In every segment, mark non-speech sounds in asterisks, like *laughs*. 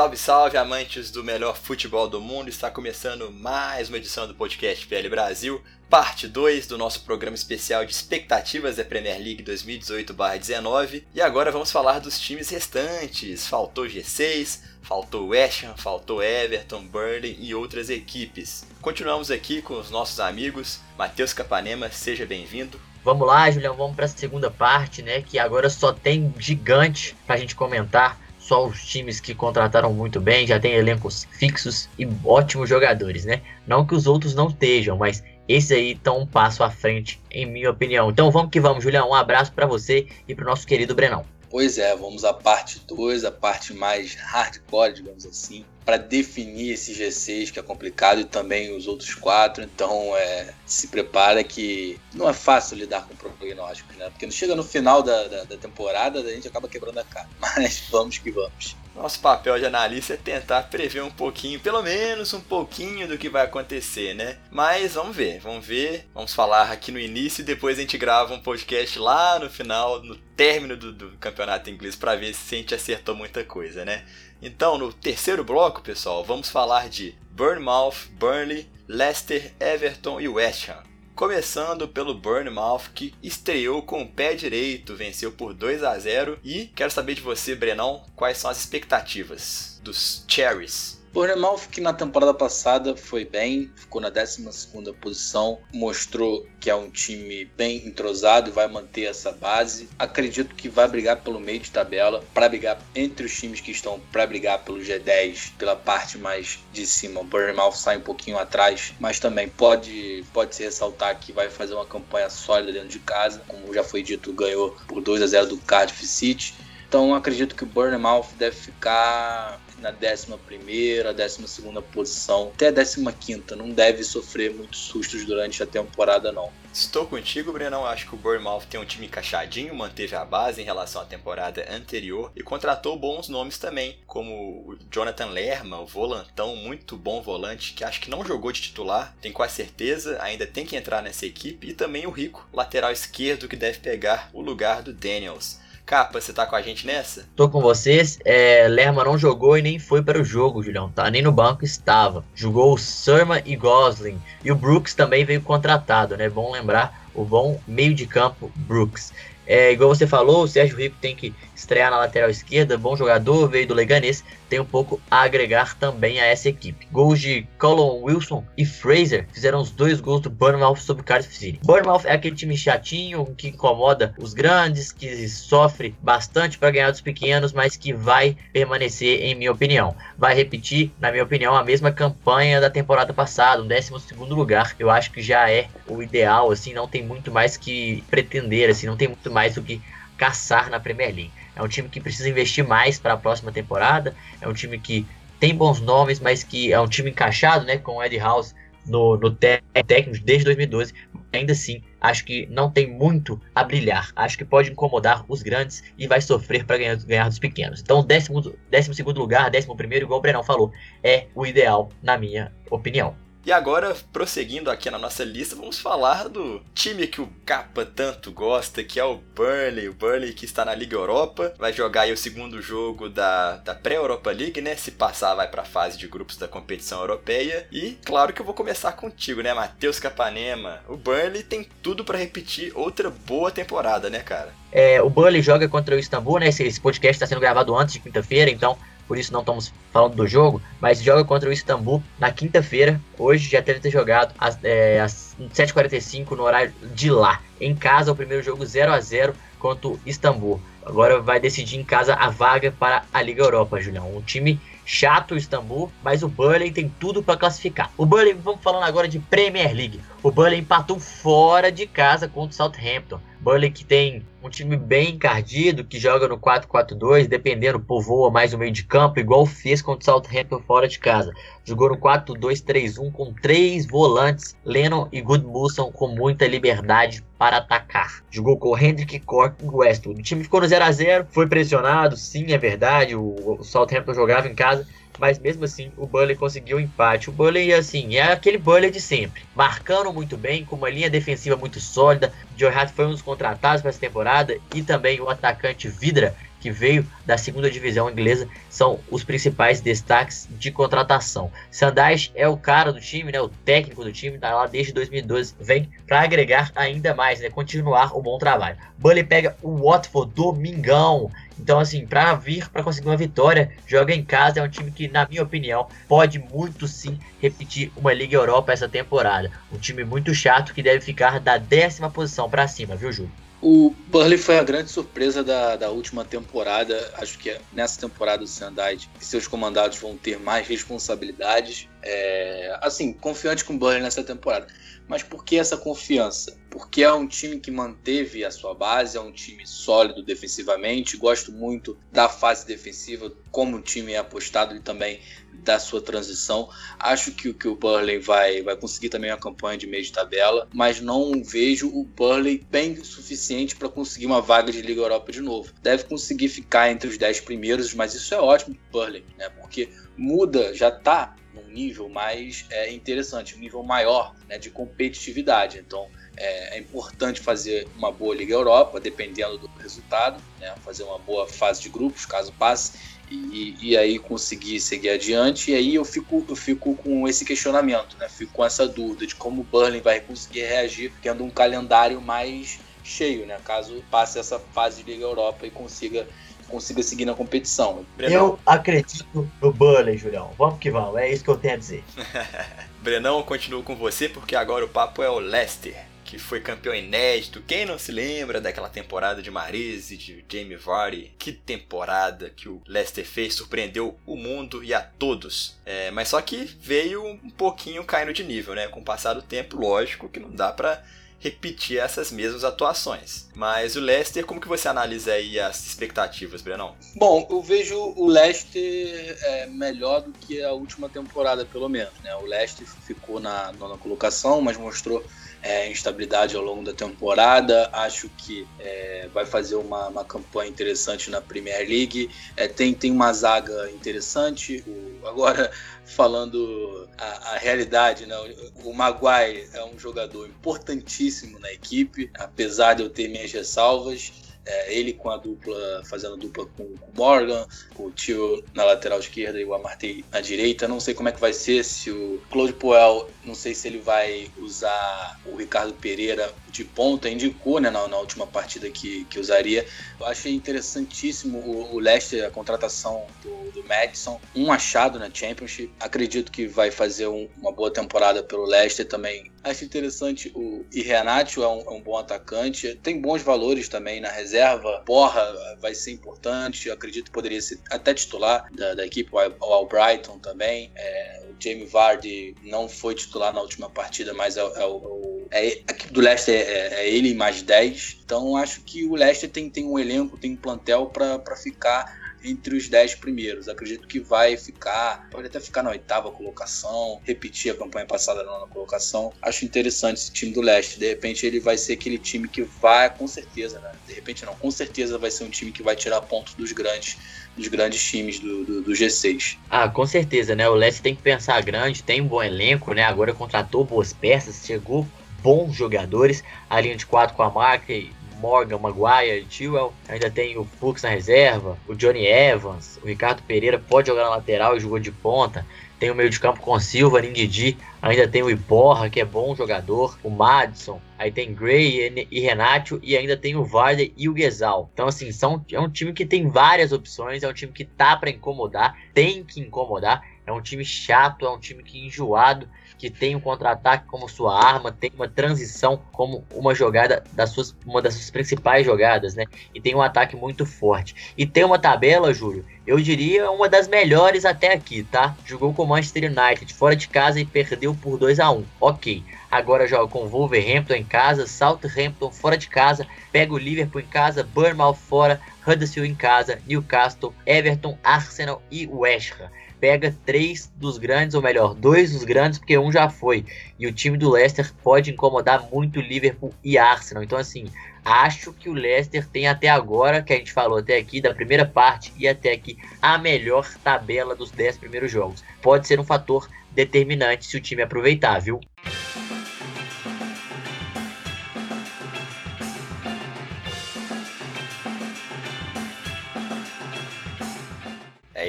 Salve, salve, amantes do melhor futebol do mundo! Está começando mais uma edição do podcast PL Brasil, parte 2 do nosso programa especial de expectativas da Premier League 2018-19. E agora vamos falar dos times restantes. Faltou G6, faltou West Ham, faltou Everton, Burnley e outras equipes. Continuamos aqui com os nossos amigos. Matheus Capanema, seja bem-vindo. Vamos lá, Julião, vamos para a segunda parte, né? Que agora só tem gigante para a gente comentar. Só os times que contrataram muito bem, já tem elencos fixos e ótimos jogadores, né? Não que os outros não estejam, mas esse aí estão um passo à frente, em minha opinião. Então vamos que vamos, Julião. Um abraço para você e para o nosso querido Brenão. Pois é, vamos à parte 2, a parte mais hardcore, digamos assim, para definir esse G6 que é complicado e também os outros quatro. Então, é, se prepara que não é fácil lidar com prognósticos, né? Porque chega no final da, da, da temporada, a gente acaba quebrando a cara. *laughs* Mas vamos que vamos. Nosso papel de analista é tentar prever um pouquinho, pelo menos um pouquinho do que vai acontecer, né? Mas vamos ver, vamos ver. Vamos falar aqui no início e depois a gente grava um podcast lá no final, no término do, do campeonato inglês, para ver se a gente acertou muita coisa, né? Então, no terceiro bloco, pessoal, vamos falar de Bournemouth, Burnley, Leicester, Everton e West Ham. Começando pelo Bournemouth, que estreou com o pé direito, venceu por 2 a 0 e quero saber de você, Brenão, quais são as expectativas dos Cherries Bournemouth que na temporada passada foi bem, ficou na 12ª posição, mostrou que é um time bem entrosado vai manter essa base. Acredito que vai brigar pelo meio de tabela, para brigar entre os times que estão para brigar pelo G10, pela parte mais de cima. O Bournemouth sai um pouquinho atrás, mas também pode, pode se ressaltar que vai fazer uma campanha sólida dentro de casa, como já foi dito, ganhou por 2 a 0 do Cardiff City. Então acredito que o Bournemouth deve ficar na 11 primeira, 12 segunda posição, até a 15 não deve sofrer muitos sustos durante a temporada não. Estou contigo, Brenão. Acho que o Bournemouth tem um time encaixadinho, manteve a base em relação à temporada anterior e contratou bons nomes também, como o Jonathan Lerma, o volantão, muito bom volante, que acho que não jogou de titular, tem quase certeza, ainda tem que entrar nessa equipe, e também o Rico, lateral esquerdo, que deve pegar o lugar do Daniels. Capa, você tá com a gente nessa? Tô com vocês. É, Lerma não jogou e nem foi para o jogo, Julião. Tá nem no banco estava. Jogou o Surma e Gosling. E o Brooks também veio contratado, né? Bom lembrar o bom meio de campo Brooks. É, igual você falou, o Sérgio Rico tem que estrear na lateral esquerda, bom jogador, veio do Leganês, tem um pouco a agregar também a essa equipe. Gols de Colin Wilson e Fraser fizeram os dois gols do Bournemouth sobre o Cardiff City. Bournemouth é aquele time chatinho, que incomoda os grandes, que sofre bastante para ganhar dos pequenos, mas que vai permanecer, em minha opinião. Vai repetir, na minha opinião, a mesma campanha da temporada passada, um 12 lugar. Eu acho que já é o ideal, assim, não tem muito mais que pretender, assim, não tem muito mais do que caçar na Premier League. É um time que precisa investir mais para a próxima temporada. É um time que tem bons nomes, mas que é um time encaixado, né, com o Eddie House no, no técnico desde 2012. Ainda assim, acho que não tem muito a brilhar. Acho que pode incomodar os grandes e vai sofrer para ganhar, ganhar dos pequenos. Então, décimo, décimo segundo lugar, décimo primeiro, igual o Brenão falou, é o ideal, na minha opinião. E agora, prosseguindo aqui na nossa lista, vamos falar do time que o Capa tanto gosta, que é o Burnley. O Burnley que está na Liga Europa, vai jogar aí o segundo jogo da, da pré-Europa League, né? Se passar, vai para a fase de grupos da competição europeia. E claro que eu vou começar contigo, né, Matheus Capanema? O Burnley tem tudo para repetir outra boa temporada, né, cara? É, o Burnley joga contra o Istambul, né? Esse, esse podcast está sendo gravado antes de quinta-feira, então por isso não estamos falando do jogo, mas joga contra o Istambul na quinta-feira. Hoje já deve ter jogado às, é, às 7h45 no horário de lá. Em casa, o primeiro jogo 0 a 0 contra o Istambul. Agora vai decidir em casa a vaga para a Liga Europa, Julião. Um time chato o Istambul, mas o Burnley tem tudo para classificar. O Burnley, vamos falando agora de Premier League. O Burnley empatou fora de casa contra o Southampton. Burnley que tem um time bem encardido, que joga no 4-4-2, dependendo, povoa mais o meio de campo, igual fez contra o Southampton fora de casa. Jogou no 4-2-3-1 com três volantes, Lennon e Goodmusson com muita liberdade para atacar. Jogou com Hendrick, Cork e Westwood. O time ficou no 0 a 0 foi pressionado, sim, é verdade, o, o Southampton jogava em casa, mas mesmo assim o Burley conseguiu o um empate. O Burley, assim, é aquele Burley de sempre, marcando muito bem, com uma linha defensiva muito sólida. Joe Hart foi um dos contratados para essa temporada e também o atacante Vidra, que veio da segunda divisão inglesa, são os principais destaques de contratação. Sandage é o cara do time, né, o técnico do time, tá lá desde 2012, vem para agregar ainda mais, né, continuar o bom trabalho. Bully pega o Watford domingão, então, assim, para vir para conseguir uma vitória, joga em casa. É um time que, na minha opinião, pode muito sim repetir uma Liga Europa essa temporada. Um time muito chato que deve ficar da décima posição para cima, viu, Júlio? O Burley foi a grande surpresa da, da última temporada. Acho que nessa temporada o Sandide e seus comandados vão ter mais responsabilidades. É, assim, confiante com o Burley nessa temporada. Mas por que essa confiança? Porque é um time que manteve a sua base, é um time sólido defensivamente. Gosto muito da fase defensiva, como o time é apostado e também da sua transição. Acho que, que o Burley vai, vai conseguir também uma campanha de meio de tabela, mas não vejo o Burley bem o suficiente para conseguir uma vaga de Liga Europa de novo. Deve conseguir ficar entre os 10 primeiros, mas isso é ótimo para o Burley, né? porque muda, já está num nível mais é, interessante, um nível maior né, de competitividade. Então é, é, importante fazer uma boa Liga Europa, dependendo do resultado, né, fazer uma boa fase de grupos, caso passe, e, e, aí conseguir seguir adiante. E aí eu fico, eu fico com esse questionamento, né, fico com essa dúvida de como o Burnley vai conseguir reagir tendo um calendário mais cheio, né, caso passe essa fase de Liga Europa e consiga consiga seguir na competição. Eu acredito no Burley, Julião. Vamos que vamos, é isso que eu tenho a dizer. *laughs* Brenão, eu continuo com você porque agora o papo é o Leicester, que foi campeão inédito. Quem não se lembra daquela temporada de Marise, de Jamie Vardy? Que temporada que o Leicester fez, surpreendeu o mundo e a todos. É, mas só que veio um pouquinho caindo de nível, né? Com o passar do tempo, lógico que não dá pra repetir essas mesmas atuações. Mas o Leicester, como que você analisa aí as expectativas, Brenão? Bom, eu vejo o Leicester é, melhor do que a última temporada, pelo menos. Né? O Leicester ficou na nona colocação, mas mostrou é, instabilidade ao longo da temporada. Acho que é, vai fazer uma, uma, campanha interessante na Premier League. É, tem, tem uma zaga interessante. O, agora, *laughs* falando a, a, realidade, né? o Maguire é um jogador importantíssimo na equipe, apesar de eu ter minhas ressalvas. É, ele com a dupla, fazendo a dupla com o Morgan, o Tio na lateral esquerda e o Amartey na direita. Não sei como é que vai ser se o Claude Puel, não sei se ele vai usar o Ricardo Pereira de ponta, indicou né, na, na última partida que, que usaria. Eu achei interessantíssimo o, o Leicester, a contratação do, do Madison, um achado na Championship. Acredito que vai fazer um, uma boa temporada pelo Leicester também. Acho interessante o Irenatio, é um, é um bom atacante, tem bons valores também na reserva. Porra, vai ser importante, acredito que poderia ser até titular da, da equipe, o Albrighton também. É, o Jamie Vardy não foi titular na última partida, mas é, é o, é, a equipe do Leicester é, é, ele mais 10. Então acho que o Leicester tem, tem um elenco, tem um plantel para ficar entre os 10 primeiros. Acredito que vai ficar, pode até ficar na oitava colocação, repetir a campanha passada na nona colocação. Acho interessante esse time do Leste. De repente ele vai ser aquele time que vai, com certeza, né? De repente não, com certeza vai ser um time que vai tirar pontos dos grandes dos grandes times do, do, do, G6. Ah, com certeza, né? O Leste tem que pensar grande, tem um bom elenco, né? Agora contratou boas peças, chegou bons jogadores. A linha de quatro com a marca Morgan, Maguire, Tewell. Ainda tem o Fux na reserva, o Johnny Evans, o Ricardo Pereira pode jogar na lateral e jogou de ponta. Tem o meio de campo com Silva, Ningidi, ainda tem o Iporra, que é bom jogador, o Madison, aí tem Gray e Renato, e ainda tem o Vardy e o Gesal. Então, assim, são, é um time que tem várias opções, é um time que tá para incomodar, tem que incomodar, é um time chato, é um time que enjoado, que tem um contra-ataque como sua arma, tem uma transição como uma jogada das suas, uma das suas principais jogadas, né? E tem um ataque muito forte. E tem uma tabela, Júlio, eu diria uma das melhores até aqui, tá? Jogou com o Manchester United fora de casa e perdeu por 2 a 1 Ok. Agora joga com Wolverhampton em casa, Southampton fora de casa, pega o Liverpool em casa, Bournemouth fora, Huddersfield em casa, Newcastle, Everton, Arsenal e West Ham pega três dos grandes, ou melhor, dois dos grandes, porque um já foi. E o time do Leicester pode incomodar muito Liverpool e Arsenal. Então, assim, acho que o Leicester tem até agora, que a gente falou até aqui, da primeira parte e até aqui, a melhor tabela dos dez primeiros jogos. Pode ser um fator determinante se o time aproveitar, viu?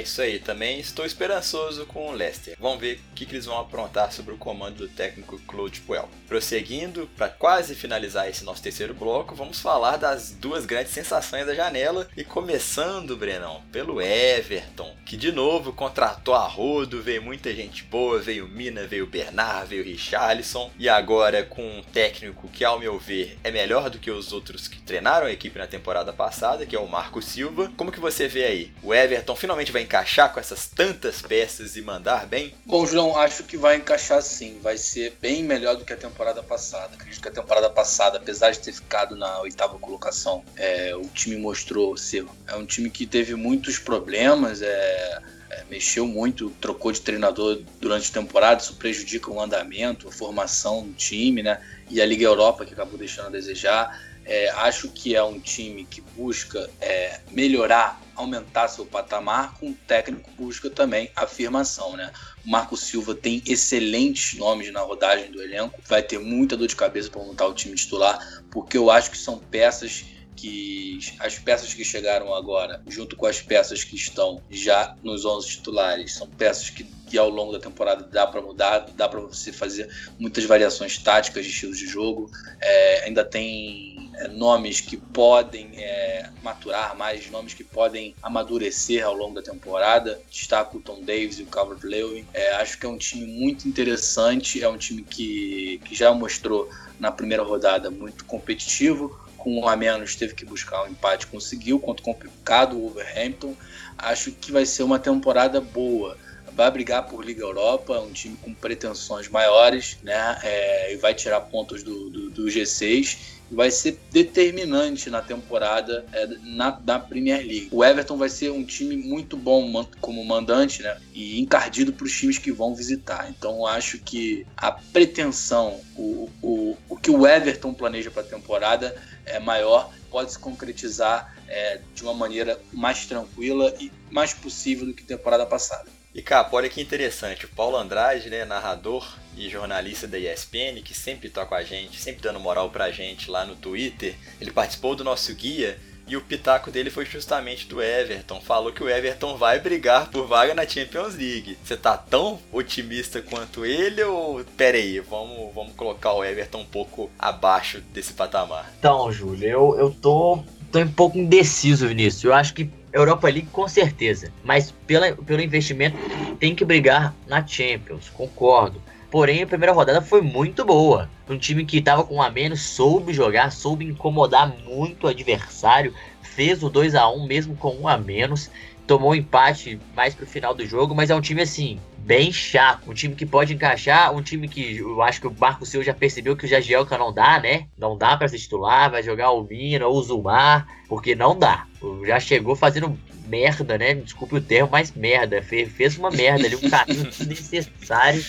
Isso aí, também estou esperançoso com o Leicester. Vamos ver o que, que eles vão aprontar sobre o comando do técnico Claude Puel. Prosseguindo, para quase finalizar esse nosso terceiro bloco, vamos falar das duas grandes sensações da janela e começando, Brenão, pelo Everton, que de novo contratou a rodo, veio muita gente boa, veio Mina, veio Bernard, veio Richarlison e agora com um técnico que ao meu ver é melhor do que os outros que treinaram a equipe na temporada passada, que é o Marco Silva. Como que você vê aí? O Everton finalmente vai encaixar com essas tantas peças e mandar bem? Bom, João, acho que vai encaixar sim. Vai ser bem melhor do que a temporada passada. Acredito que a temporada passada, apesar de ter ficado na oitava colocação, é, o time mostrou ser. É um time que teve muitos problemas. É, é, mexeu muito, trocou de treinador durante a temporada, isso prejudica o andamento, a formação do time, né? E a Liga Europa, que acabou deixando a desejar. É, acho que é um time que busca é, melhorar, aumentar seu patamar, com um técnico busca também afirmação, né? O Marco Silva tem excelentes nomes na rodagem do elenco, vai ter muita dor de cabeça para montar o time titular, porque eu acho que são peças que as peças que chegaram agora, junto com as peças que estão já nos 11 titulares, são peças que, que ao longo da temporada dá para mudar, dá para você fazer muitas variações táticas de estilos de jogo. É, ainda tem é, nomes que podem é, maturar mais, nomes que podem amadurecer ao longo da temporada. Destaco o Tom Davis e o Calvert Lewin. É, acho que é um time muito interessante, é um time que, que já mostrou na primeira rodada muito competitivo com um a menos teve que buscar um empate, conseguiu contra o complicado Wolverhampton. Acho que vai ser uma temporada boa. Vai brigar por Liga Europa, um time com pretensões maiores, né? É, e vai tirar pontos do, do, do G6 vai ser determinante na temporada é, na, na, Premier League. O Everton vai ser um time muito bom como mandante, né? E encardido para os times que vão visitar. Então acho que a pretensão, o, o, o que o Everton planeja para a temporada é maior, pode se concretizar é, de uma maneira mais tranquila e mais possível do que temporada passada. E cara, olha que interessante, o Paulo Andrade, né, narrador e jornalista da ESPN, que sempre tá com a gente, sempre dando moral pra gente lá no Twitter, ele participou do nosso guia e o pitaco dele foi justamente do Everton. Falou que o Everton vai brigar por vaga na Champions League. Você tá tão otimista quanto ele ou pera aí, vamos, vamos colocar o Everton um pouco abaixo desse patamar? Então, Júlio, eu, eu tô, tô um pouco indeciso, Vinícius. Eu acho que Europa League com certeza, mas pela, pelo investimento tem que brigar na Champions, concordo. Porém, a primeira rodada foi muito boa. Um time que estava com um a menos soube jogar, soube incomodar muito o adversário, fez o 2 a 1 mesmo com um a menos, tomou um empate mais pro final do jogo, mas é um time assim, bem chato. Um time que pode encaixar, um time que eu acho que o Marco Silva já percebeu que o Jagielka não dá, né? Não dá para se titular, vai jogar o Mina ou o Zumar, porque não dá. Já chegou fazendo merda, né? Desculpe o termo, mas merda. Fez, fez uma merda ali, um caminho *laughs* desnecessário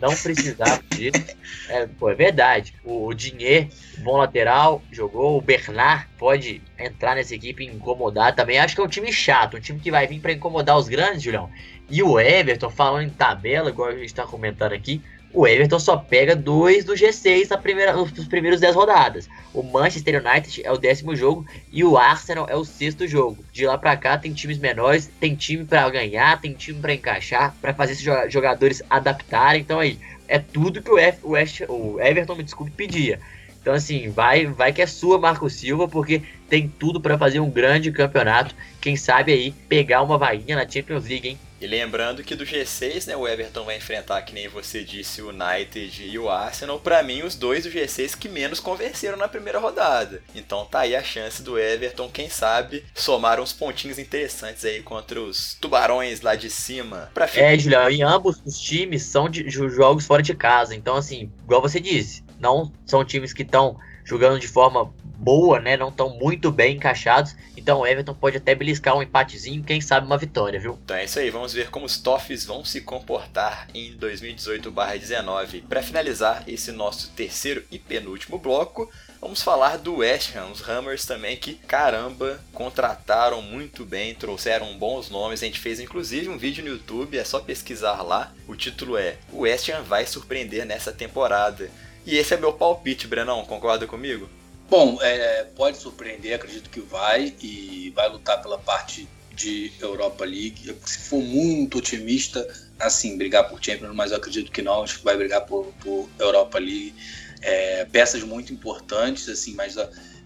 não precisava disso. É, pô, é verdade. O, o Dinheiro, bom lateral, jogou. O Bernard pode entrar nessa equipe e incomodar também. Acho que é um time chato, um time que vai vir para incomodar os grandes, Julião. E o Everton, falando em tabela, igual a gente está comentando aqui, o Everton só pega dois do G6 na primeira, nos primeiros 10 rodadas. O Manchester United é o décimo jogo e o Arsenal é o sexto jogo. De lá para cá tem times menores, tem time para ganhar, tem time para encaixar, para fazer esses jogadores adaptarem. Então aí, é tudo que o, F, o, West, o Everton, me desculpe, pedia. Então assim, vai, vai que é sua Marco Silva, porque tem tudo para fazer um grande campeonato. Quem sabe aí pegar uma vaguinha na Champions League, hein? E lembrando que do G6, né, o Everton vai enfrentar, que nem você disse, o United e o Arsenal. Para mim, os dois do G6 que menos convenceram na primeira rodada. Então tá aí a chance do Everton, quem sabe, somar uns pontinhos interessantes aí contra os tubarões lá de cima. Pra É, Julião, e ambos os times são de jogos fora de casa. Então, assim, igual você disse, não são times que estão jogando de forma boa, né? Não estão muito bem encaixados. Então o Everton pode até beliscar um empatezinho, quem sabe uma vitória, viu? Então é isso aí, vamos ver como os Toffs vão se comportar em 2018/19. Para finalizar esse nosso terceiro e penúltimo bloco, Vamos falar do West Ham, os Hammers também que, caramba, contrataram muito bem, trouxeram bons nomes. A gente fez inclusive um vídeo no YouTube, é só pesquisar lá. O título é O West Ham vai surpreender nessa temporada. E esse é meu palpite, Brenão, concorda comigo? Bom, é, pode surpreender, acredito que vai, e vai lutar pela parte de Europa League. Se for muito otimista, assim, brigar por Champions, mas eu acredito que não, acho que vai brigar por, por Europa League. É, peças muito importantes, assim, mas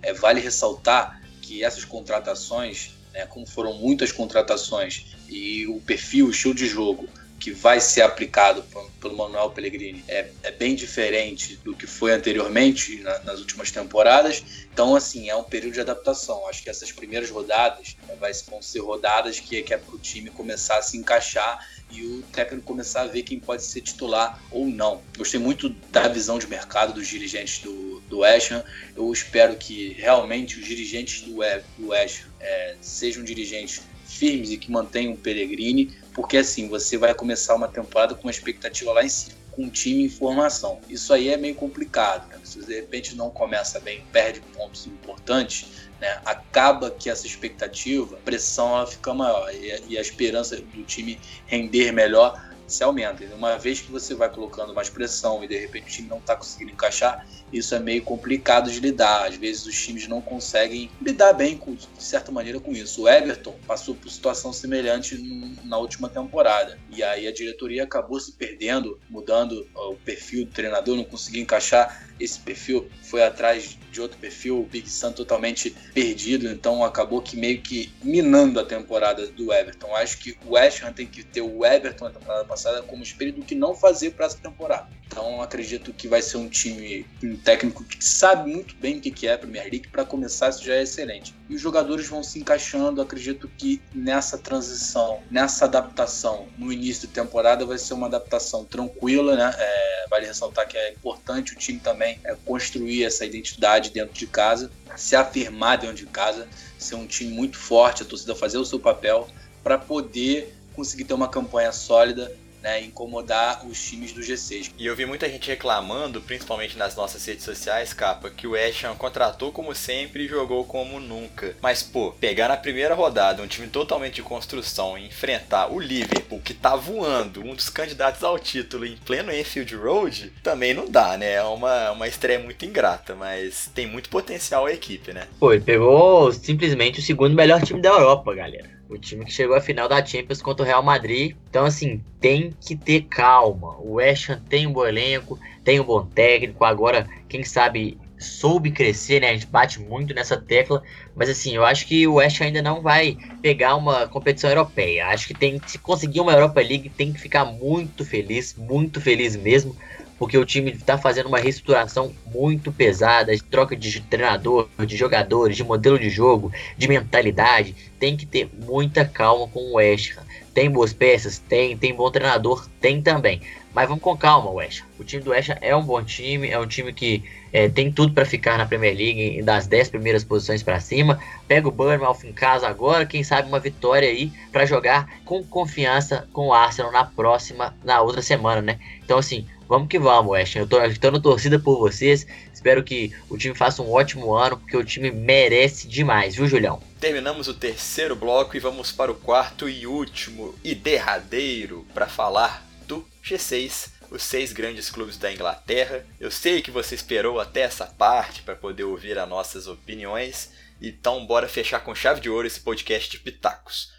é, vale ressaltar que essas contratações, né, como foram muitas contratações, e o perfil, o estilo de jogo que vai ser aplicado pelo Manuel Pellegrini é, é bem diferente do que foi anteriormente na, nas últimas temporadas. Então, assim, é um período de adaptação. Acho que essas primeiras rodadas né, vai, vão ser rodadas que, que é para o time começar a se encaixar e o técnico começar a ver quem pode ser titular ou não. Gostei muito da visão de mercado dos dirigentes do, do West Ham. Eu espero que realmente os dirigentes do, West Ham é, sejam dirigentes firmes e que mantenham o Pellegrini, porque assim você vai começar uma temporada com uma expectativa lá em cima, com um time em formação. Isso aí é meio complicado. Né? Se de repente não começa bem, perde pontos importantes, né? acaba que essa expectativa, a pressão ela fica maior e, a esperança do time render melhor se aumenta. Uma vez que você vai colocando mais pressão e de repente o time não está conseguindo encaixar, isso é meio complicado de lidar. Às vezes os times não conseguem lidar bem, com, de certa maneira, com isso. O Everton passou por situação semelhante na última temporada. E aí a diretoria acabou se perdendo, mudando o perfil do treinador, não conseguiu encaixar esse perfil, foi atrás de outro perfil, o Big Sam totalmente perdido, então acabou que meio que minando a temporada do Everton. Acho que o West Ham tem que ter o Everton na temporada passada como espírito do que não fazer para essa temporada. Então acredito que vai ser um time, um técnico que sabe muito bem o que é a Premier League, para começar isso já é excelente. E os jogadores vão se encaixando, acredito que nessa transição, nessa adaptação, no início da temporada vai ser uma adaptação tranquila, né? É, vale ressaltar que é importante o time também é, construir essa identidade dentro de casa, se afirmar dentro de casa, ser um time muito forte, a torcida fazer o seu papel para poder conseguir ter uma campanha sólida né, incomodar os times do G6. E eu vi muita gente reclamando, principalmente nas nossas redes sociais, capa, que o West Ham contratou como sempre e jogou como nunca. Mas, pô, pegar na primeira rodada um time totalmente de construção e enfrentar o Liverpool, que tá voando, um dos candidatos ao título em pleno Enfield Road, também não dá, né? É uma, uma estreia muito ingrata, mas tem muito potencial a equipe, né? Pô, ele pegou simplesmente o segundo melhor time da Europa, galera. O time que chegou à final da Champions contra o Real Madrid. Então, assim, tem que ter calma. O West Ham tem um bom elenco, tem um bom técnico. Agora, quem sabe, soube crescer, né? A gente bate muito nessa tecla. Mas, assim, eu acho que o West Ham ainda não vai pegar uma competição europeia. Acho que tem se conseguir uma Europa League, tem que ficar muito feliz, muito feliz mesmo porque o time está fazendo uma reestruturação muito pesada, de troca de treinador, de jogadores, de modelo de jogo, de mentalidade. Tem que ter muita calma com o West Ham. Tem boas peças? Tem. Tem bom treinador? Tem também. Mas vamos com calma, West Ham. O time do West Ham é um bom time, é um time que é, tem tudo para ficar na Premier League das 10 primeiras posições para cima. Pega o Bournemouth em casa agora, quem sabe uma vitória aí para jogar com confiança com o Arsenal na próxima, na outra semana, né? Então assim, Vamos que vamos, West. Eu tô, na torcida por vocês. Espero que o time faça um ótimo ano, porque o time merece demais, viu, Julião? Terminamos o terceiro bloco e vamos para o quarto e último e derradeiro para falar do G6 os seis grandes clubes da Inglaterra. Eu sei que você esperou até essa parte para poder ouvir as nossas opiniões, então bora fechar com chave de ouro esse podcast de pitacos.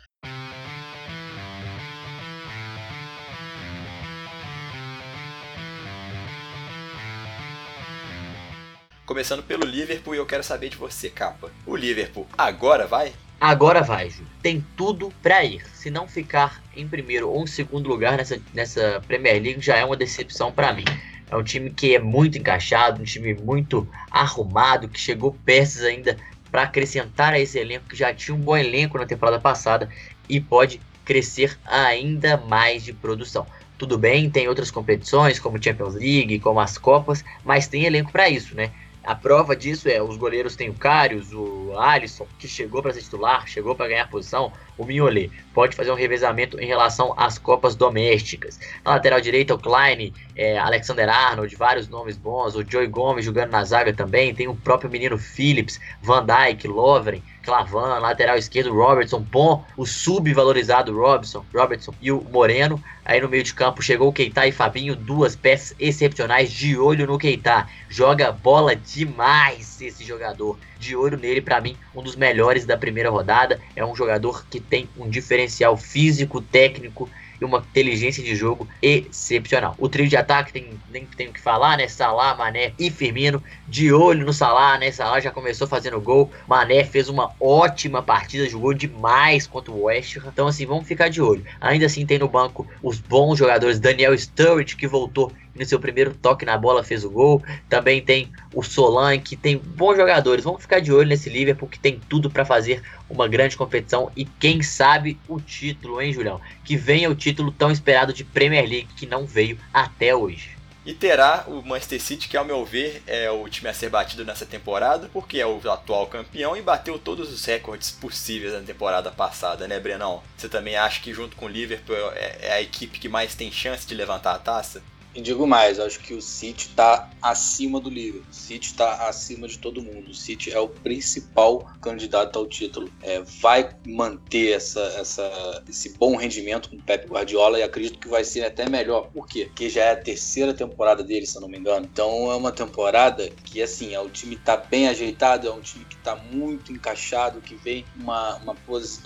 Começando pelo Liverpool e eu quero saber de você, capa. O Liverpool agora vai? Agora vai, Ju. Tem tudo para ir. Se não ficar em primeiro ou em segundo lugar nessa, nessa Premier League, já é uma decepção para mim. É um time que é muito encaixado, um time muito arrumado, que chegou peças ainda para acrescentar a esse elenco, que já tinha um bom elenco na temporada passada e pode crescer ainda mais de produção. Tudo bem, tem outras competições, como Champions League, como as Copas, mas tem elenco para isso, né? A prova disso é os goleiros têm o Karius, o Alisson, que chegou para ser titular, chegou para ganhar posição, o Mignolet pode fazer um revezamento em relação às copas domésticas. Na lateral direita, o Klein, é, Alexander Arnold, vários nomes bons, o Joey Gomes jogando na zaga também, tem o próprio menino Phillips, Van Dijk, Lovren, Clavan, lateral esquerdo, Robertson, bom, o subvalorizado Robson, Robertson e o Moreno. Aí no meio de campo chegou o Keita e Fabinho, duas peças excepcionais de olho no Keita. Joga bola demais esse jogador. De olho nele, para mim, um dos melhores da primeira rodada. É um jogador que tem um diferencial físico, técnico e uma inteligência de jogo excepcional. O trio de ataque tem, nem tenho que falar, né? Salah, Mané e Firmino. De olho no Salah, né? Salah já começou fazendo gol. Mané fez uma ótima partida, jogou demais contra o West Ham. Então, assim, vamos ficar de olho. Ainda assim, tem no banco os bons jogadores. Daniel Sturridge, que voltou no seu primeiro toque na bola fez o gol. Também tem o Solan, que tem bons jogadores. Vamos ficar de olho nesse Liverpool que tem tudo para fazer uma grande competição e quem sabe o título, hein, Julião? Que venha o título tão esperado de Premier League que não veio até hoje. E terá o Manchester City, que ao meu ver é o time a ser batido nessa temporada, porque é o atual campeão e bateu todos os recordes possíveis na temporada passada, né, Brenão? Você também acha que junto com o Liverpool é, é a equipe que mais tem chance de levantar a taça? E digo mais, acho que o City está acima do Liverpool. O City está acima de todo mundo. O City é o principal candidato ao título. É, vai manter essa, essa, esse bom rendimento com o Pep Guardiola e acredito que vai ser até melhor. Por quê? Porque já é a terceira temporada dele, se eu não me engano. Então é uma temporada que, assim, é, o time está bem ajeitado, é um time que está muito encaixado, que vem uma, uma,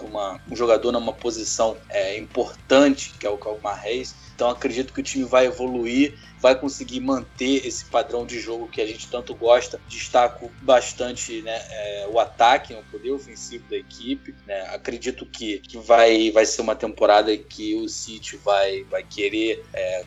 uma um jogador numa posição é, importante, que é o Calmar Reis então acredito que o time vai evoluir, vai conseguir manter esse padrão de jogo que a gente tanto gosta. Destaco bastante né, é, o ataque, o poder ofensivo da equipe. Né? Acredito que, que vai, vai ser uma temporada que o City vai, vai querer é,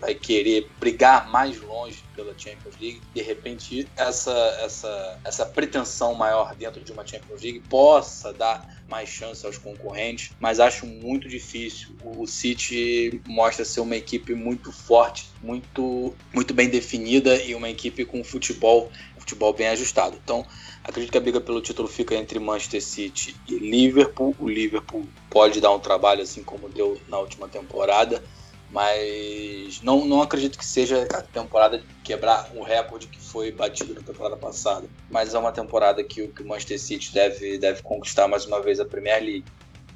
vai querer brigar mais longe pela Champions League. De repente, essa, essa, essa pretensão maior dentro de uma Champions League possa dar mais chance aos concorrentes, mas acho muito difícil. O City mostra ser uma equipe muito forte, muito, muito bem definida e uma equipe com futebol, futebol bem ajustado. Então, acredito que a briga pelo título fica entre Manchester City e Liverpool. O Liverpool pode dar um trabalho assim como deu na última temporada mas não, não acredito que seja a temporada quebrar o recorde que foi batido na temporada passada. Mas é uma temporada que, que o Manchester City deve, deve conquistar mais uma vez a Premier League.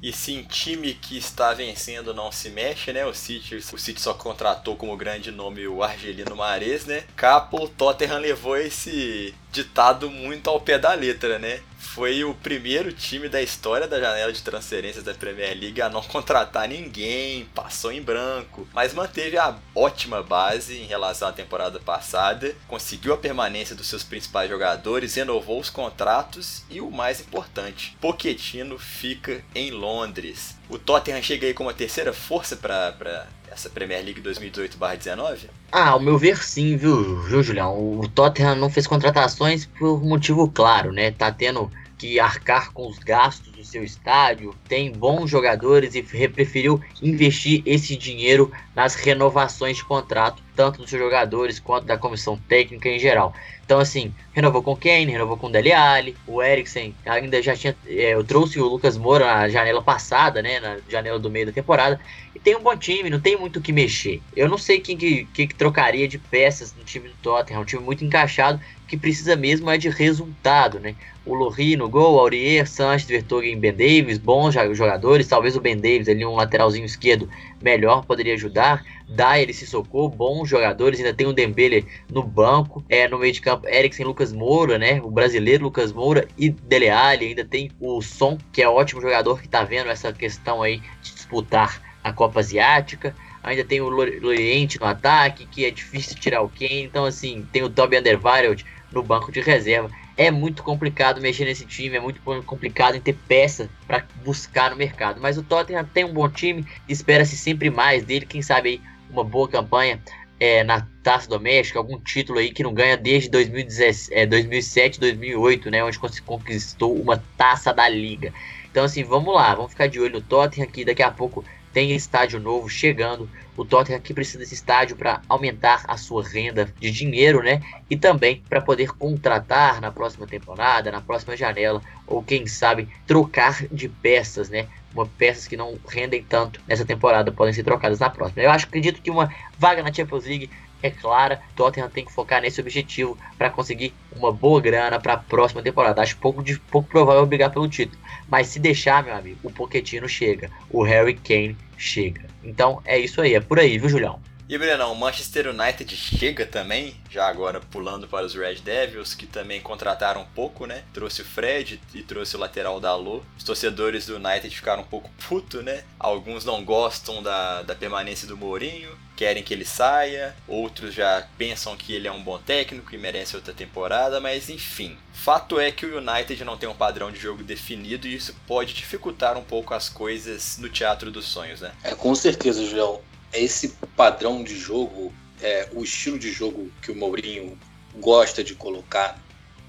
E sim, time que está vencendo não se mexe, né? O City, o City só contratou como grande nome o Argelino Mares, né? Capo, o Tottenham levou esse ditado muito ao pé da letra, né? Foi o primeiro time da história da janela de transferências da Premier League a não contratar ninguém, passou em branco, mas manteve a ótima base em relação à temporada passada, conseguiu a permanência dos seus principais jogadores, renovou os contratos e o mais importante, Pochettino fica em Londres. O Tottenham chega aí como a terceira força para essa Premier League 2018/19? Ah, ao meu ver sim, viu, viu, Julião? O Tottenham não fez contratações por motivo claro, né? Tá tendo que arcar com os gastos do seu estádio, tem bons jogadores e preferiu investir esse dinheiro nas renovações de contrato, tanto dos seus jogadores quanto da comissão técnica em geral. Então, assim, renovou com Kane, renovou com Dele Alli, o Eriksen ainda já tinha. É, eu trouxe o Lucas Moura na janela passada, né? Na janela do meio da temporada. E tem um bom time, não tem muito o que mexer. Eu não sei quem que, que, trocaria de peças no time do Tottenham. É um time muito encaixado que precisa mesmo é de resultado, né? O Lohri no gol, Aurier, Sanches, Vertonghen Ben Davis, bons jogadores. Talvez o Ben Davis ali, um lateralzinho esquerdo melhor, poderia ajudar. Dyer se socou, bons jogadores. Ainda tem o Dembele no banco. É, no meio de campo, Eriksen Lucas Moura, né? O brasileiro Lucas Moura e Dele Alli. Ainda tem o Son, que é ótimo jogador que tá vendo essa questão aí de disputar a Copa Asiática. Ainda tem o Loriente no ataque, que é difícil tirar o Kane. Então, assim, tem o Toby Undervareld no banco de reserva. é muito complicado mexer nesse time, é muito complicado em ter peça para buscar no mercado. Mas o Tottenham tem um bom time, espera-se sempre mais dele, quem sabe aí uma boa campanha é, na taça doméstica, algum título aí que não ganha desde 2017, é, 2007, 2008, né, onde conquistou uma taça da liga. Então assim, vamos lá, vamos ficar de olho no Tottenham aqui, daqui a pouco tem estádio novo chegando. O Tottenham aqui precisa desse estádio para aumentar a sua renda de dinheiro, né? E também para poder contratar na próxima temporada, na próxima janela, ou quem sabe trocar de peças, né? Uma peças que não rendem tanto nessa temporada podem ser trocadas na próxima. Eu acho acredito que uma vaga na Champions League é clara. Tottenham tem que focar nesse objetivo para conseguir uma boa grana para a próxima temporada. Acho pouco, de, pouco provável brigar pelo título. Mas se deixar, meu amigo, o Pochettino chega, o Harry Kane chega. Então é isso aí, é por aí, viu, Julião? E Brenão, o Manchester United chega também, já agora pulando para os Red Devils, que também contrataram um pouco, né? Trouxe o Fred e trouxe o lateral da Alô. Os torcedores do United ficaram um pouco putos, né? Alguns não gostam da, da permanência do Mourinho, querem que ele saia, outros já pensam que ele é um bom técnico e merece outra temporada, mas enfim. Fato é que o United não tem um padrão de jogo definido e isso pode dificultar um pouco as coisas no teatro dos sonhos, né? É, com certeza, Julião esse padrão de jogo, é, o estilo de jogo que o Mourinho gosta de colocar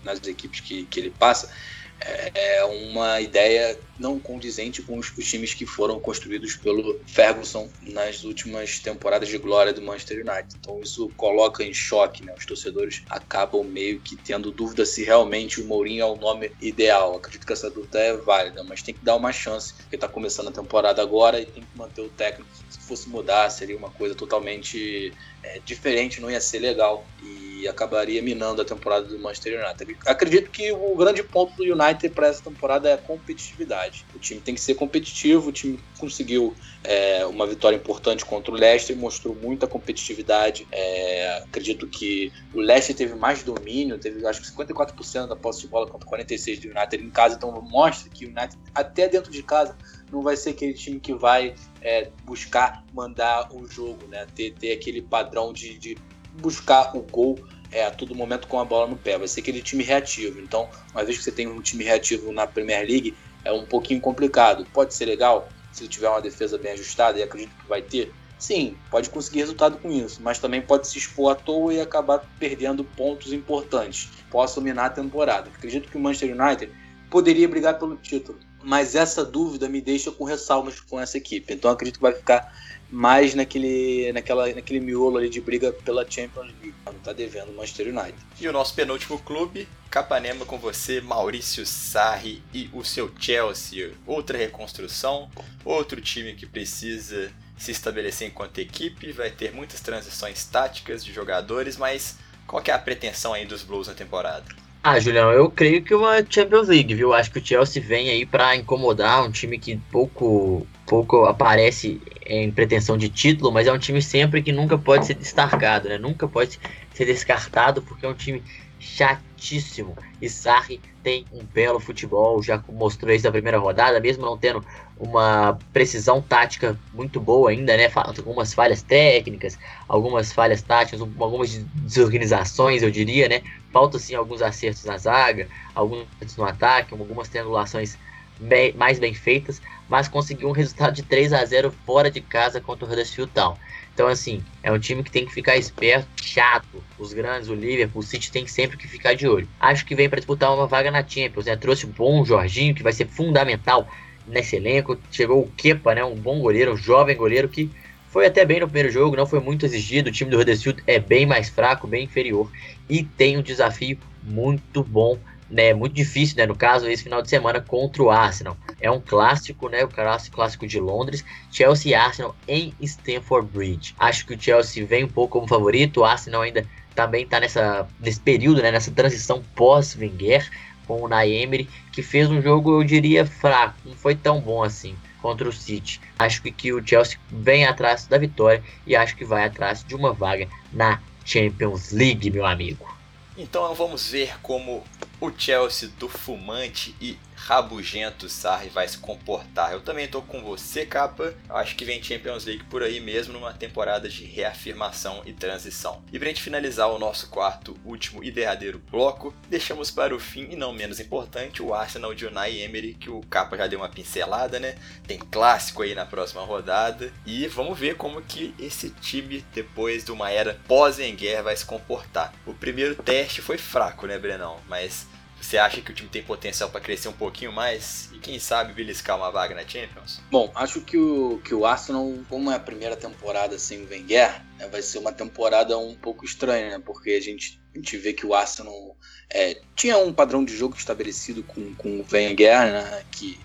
nas equipes que, que ele passa, é uma ideia não condizente com os, os, times que foram construídos pelo Ferguson nas últimas temporadas de glória do Manchester United. Então isso coloca em choque, né? Os torcedores acabam meio que tendo dúvida se realmente o Mourinho é o nome ideal. Acredito que essa dúvida é válida, mas tem que dar uma chance, porque está começando a temporada agora e tem que manter o técnico. Se fosse mudar, seria uma coisa totalmente é, diferente, não ia ser legal. E e acabaria minando a temporada do Manchester United. Acredito que o grande ponto do United para essa temporada é a competitividade. O time tem que ser competitivo, o time conseguiu é, uma vitória importante contra o Leicester, mostrou muita competitividade. É, acredito que o Leicester teve mais domínio, teve acho que 54% da posse de bola contra 46% do United em casa, então mostra que o United, até dentro de casa, não vai ser aquele time que vai é, buscar mandar o jogo, né? ter, ter aquele padrão de, de buscar o gol é, a todo momento com a bola no pé. Vai ser aquele time reativo. Então, uma vez que você tem um time reativo na Premier League, é um pouquinho complicado. Pode ser legal se tiver uma defesa bem ajustada, e acredito que vai ter. Sim, pode conseguir resultado com isso, mas também pode se expor à toa e acabar perdendo pontos importantes. Posso dominar a temporada. Acredito que o Manchester United poderia brigar pelo título, mas essa dúvida me deixa com ressalvas com essa equipe. Então acredito que vai ficar mais naquele, naquela, naquele miolo ali de briga pela Champions League. Não tá devendo o Manchester United. E o nosso penúltimo clube, Capanema com você, Maurício Sarri e o seu Chelsea. Outra reconstrução, outro time que precisa se estabelecer enquanto equipe, vai ter muitas transições táticas de jogadores, mas qual é a pretensão aí dos Blues na temporada? Ah, Julião, eu creio que uma Champions League, viu? Acho que o Chelsea vem aí para incomodar um time que pouco pouco aparece em pretensão de título, mas é um time sempre que nunca pode ser destacado, né? Nunca pode ser descartado porque é um time chatíssimo. E Sarri tem um belo futebol, já mostrou isso na primeira rodada, mesmo não tendo uma precisão tática muito boa ainda, né? Algumas falhas técnicas, algumas falhas táticas, algumas desorganizações, eu diria, né? Falta sim alguns acertos na zaga, alguns no ataque, algumas triangulações bem, mais bem feitas, mas conseguiu um resultado de 3 a 0 fora de casa contra o Huddersfield Town. Então, assim, é um time que tem que ficar esperto, chato. Os grandes, o Liverpool, o City tem sempre que ficar de olho. Acho que vem para disputar uma vaga na Champions, né? Trouxe o bom Jorginho, que vai ser fundamental nesse elenco. Chegou o Kepa, né? Um bom goleiro, um jovem goleiro que foi até bem no primeiro jogo, não foi muito exigido. O time do Huddersfield é bem mais fraco, bem inferior e tem um desafio muito bom né, muito difícil, né, no caso, esse final de semana contra o Arsenal. É um clássico, né, o clássico, de Londres, Chelsea e Arsenal em Stamford Bridge. Acho que o Chelsea vem um pouco como favorito, o Arsenal ainda também está nessa, nesse período, né, nessa transição pós-Wenger, com o Naemery, que fez um jogo, eu diria, fraco, não foi tão bom assim contra o City. Acho que, que o Chelsea vem atrás da vitória e acho que vai atrás de uma vaga na Champions League, meu amigo. Então vamos ver como o Chelsea do fumante e rabugento Sarri vai se comportar. Eu também tô com você, capa. Acho que vem Champions League por aí mesmo numa temporada de reafirmação e transição. E pra gente finalizar o nosso quarto, último e derradeiro bloco, deixamos para o fim e não menos importante o Arsenal de Unai Emery, que o capa já deu uma pincelada, né? Tem clássico aí na próxima rodada e vamos ver como que esse time depois de uma era pós-Wenger vai se comportar. O primeiro teste foi fraco, né, Brenão? Mas você acha que o time tem potencial para crescer um pouquinho mais e quem sabe beliscar uma vaga na Champions? Bom, acho que o, que o Arsenal, como é a primeira temporada sem o Wenger, né, vai ser uma temporada um pouco estranha, né, porque a gente, a gente vê que o Arsenal é, tinha um padrão de jogo estabelecido com, com o Wenger, né, que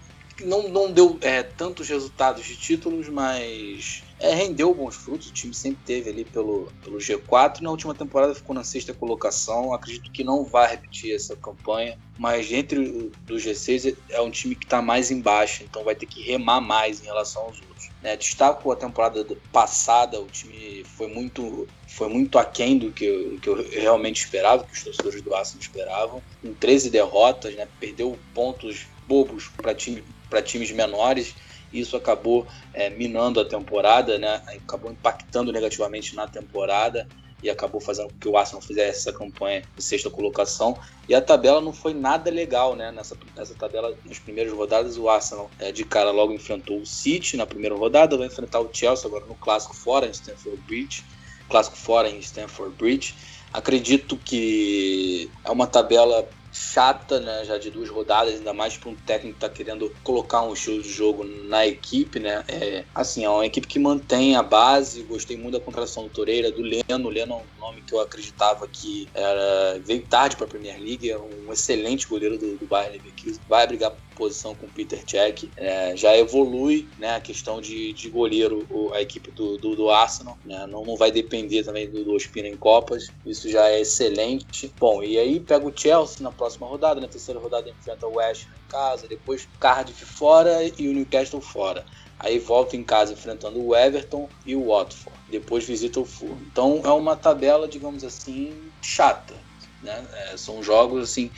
não, não deu é, tantos resultados de títulos, mas é, rendeu bons frutos. O time sempre teve ali pelo, pelo G4. Na última temporada ficou na sexta colocação. Acredito que não vai repetir essa campanha, mas entre do G6 é um time que está mais embaixo, então vai ter que remar mais em relação aos outros. Né, destaco a temporada passada, o time foi muito, foi muito aquém do que, eu, que eu realmente esperava, que os torcedores do Arsenal esperavam. Com 13 derrotas, né, perdeu pontos bobos para time, times menores isso acabou é, minando a temporada, né? acabou impactando negativamente na temporada e acabou fazendo com que o Arsenal fizesse essa campanha de sexta colocação. E a tabela não foi nada legal, né? Nessa, nessa tabela, nas primeiras rodadas, o Arsenal é, de cara logo enfrentou o City na primeira rodada, vai enfrentar o Chelsea agora no clássico fora em Stamford Bridge, clássico fora em Stamford Bridge. Acredito que é uma tabela chata, né, já de duas rodadas, ainda mais para um técnico que está querendo colocar um estilo de jogo na equipe, né? É, assim, é uma equipe que mantém a base. Gostei muito da contratação do Toreira, do Leno. O Leno é um nome que eu acreditava que era veio tarde para a Premier League, é um excelente goleiro do, do Bayern Leverkusen. Vai brigar posição com o Peter Cech. É, já evolui né, a questão de, de goleiro a equipe do, do, do Arsenal. Né? Não, não vai depender também do, do Ospina em Copas. Isso já é excelente. Bom, e aí pega o Chelsea na próxima rodada. Na terceira rodada enfrenta o West em casa. Depois Cardiff fora e o Newcastle fora. Aí volta em casa enfrentando o Everton e o Watford. Depois visita o Fulham. Então é uma tabela, digamos assim, chata. Né? É, são jogos assim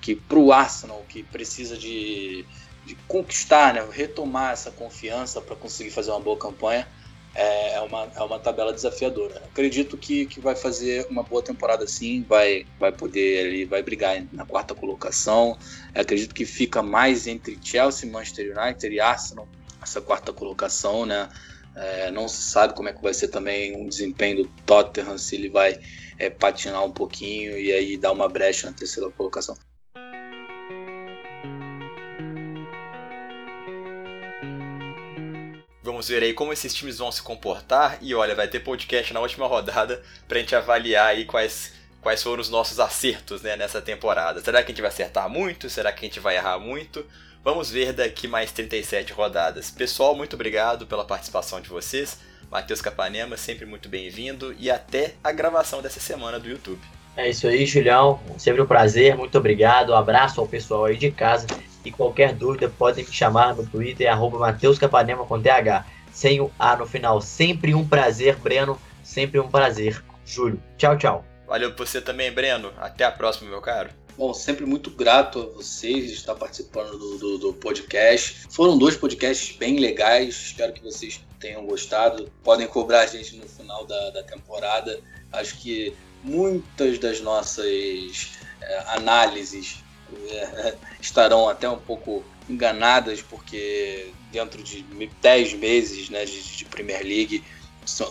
que para o Arsenal, que precisa de, de conquistar, né, retomar essa confiança para conseguir fazer uma boa campanha, é, é uma, é uma tabela desafiadora. Acredito que, que vai fazer uma boa temporada sim, vai, vai poder ali, vai brigar na quarta colocação. Acredito que fica mais entre Chelsea, Manchester United e Arsenal, essa quarta colocação, né? É, não se sabe como é que vai ser também o desempenho do Tottenham, se ele vai é, patinar um pouquinho e aí dar uma brecha na terceira colocação. Vamos ver aí como esses times vão se comportar. E olha, vai ter podcast na última rodada pra gente avaliar aí quais, quais foram os nossos acertos né, nessa temporada. Será que a gente vai acertar muito? Será que a gente vai errar muito? Vamos ver daqui mais 37 rodadas. Pessoal, muito obrigado pela participação de vocês. Matheus Capanema, sempre muito bem-vindo. E até a gravação dessa semana do YouTube. É isso aí, Julião. Sempre um prazer. Muito obrigado. Um abraço ao pessoal aí de casa. E qualquer dúvida, podem me chamar no Twitter, arroba Mateus Capanema com TH, sem o A no final. Sempre um prazer, Breno. Sempre um prazer, Júlio. Tchau, tchau. Valeu por você também, Breno. Até a próxima, meu caro. Bom, sempre muito grato a vocês de estar participando do, do, do, podcast. Foram dois podcasts bem legais, espero que vocês tenham gostado. Podem cobrar a gente no final da, da temporada. Acho que muitas das nossas é, análises é, estarão até um pouco enganadas, porque dentro de 10 meses né, de, de Premier League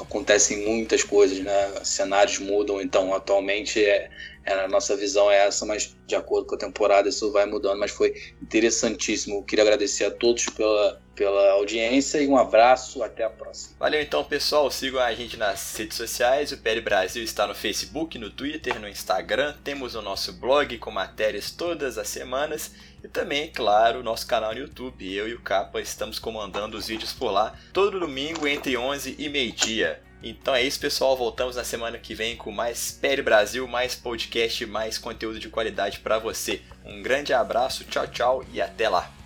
acontecem muitas coisas, né? cenários mudam, então atualmente é, é, a nossa visão é essa, mas de acordo com a temporada isso vai mudando, mas foi interessantíssimo. Eu queria agradecer a todos pela, pela audiência e um abraço, até a próxima. Valeu então, pessoal. Sigam a gente nas redes sociais. O PL Brasil está no Facebook, no Twitter, no Instagram. Temos o nosso blog com matérias todas as semanas. E também, claro, nosso canal no YouTube. Eu e o Capa estamos comandando os vídeos por lá todo domingo entre 11 e meio-dia. Então é isso, pessoal. Voltamos na semana que vem com mais PL Brasil, mais podcast, mais conteúdo de qualidade para você. Um grande abraço, tchau, tchau e até lá.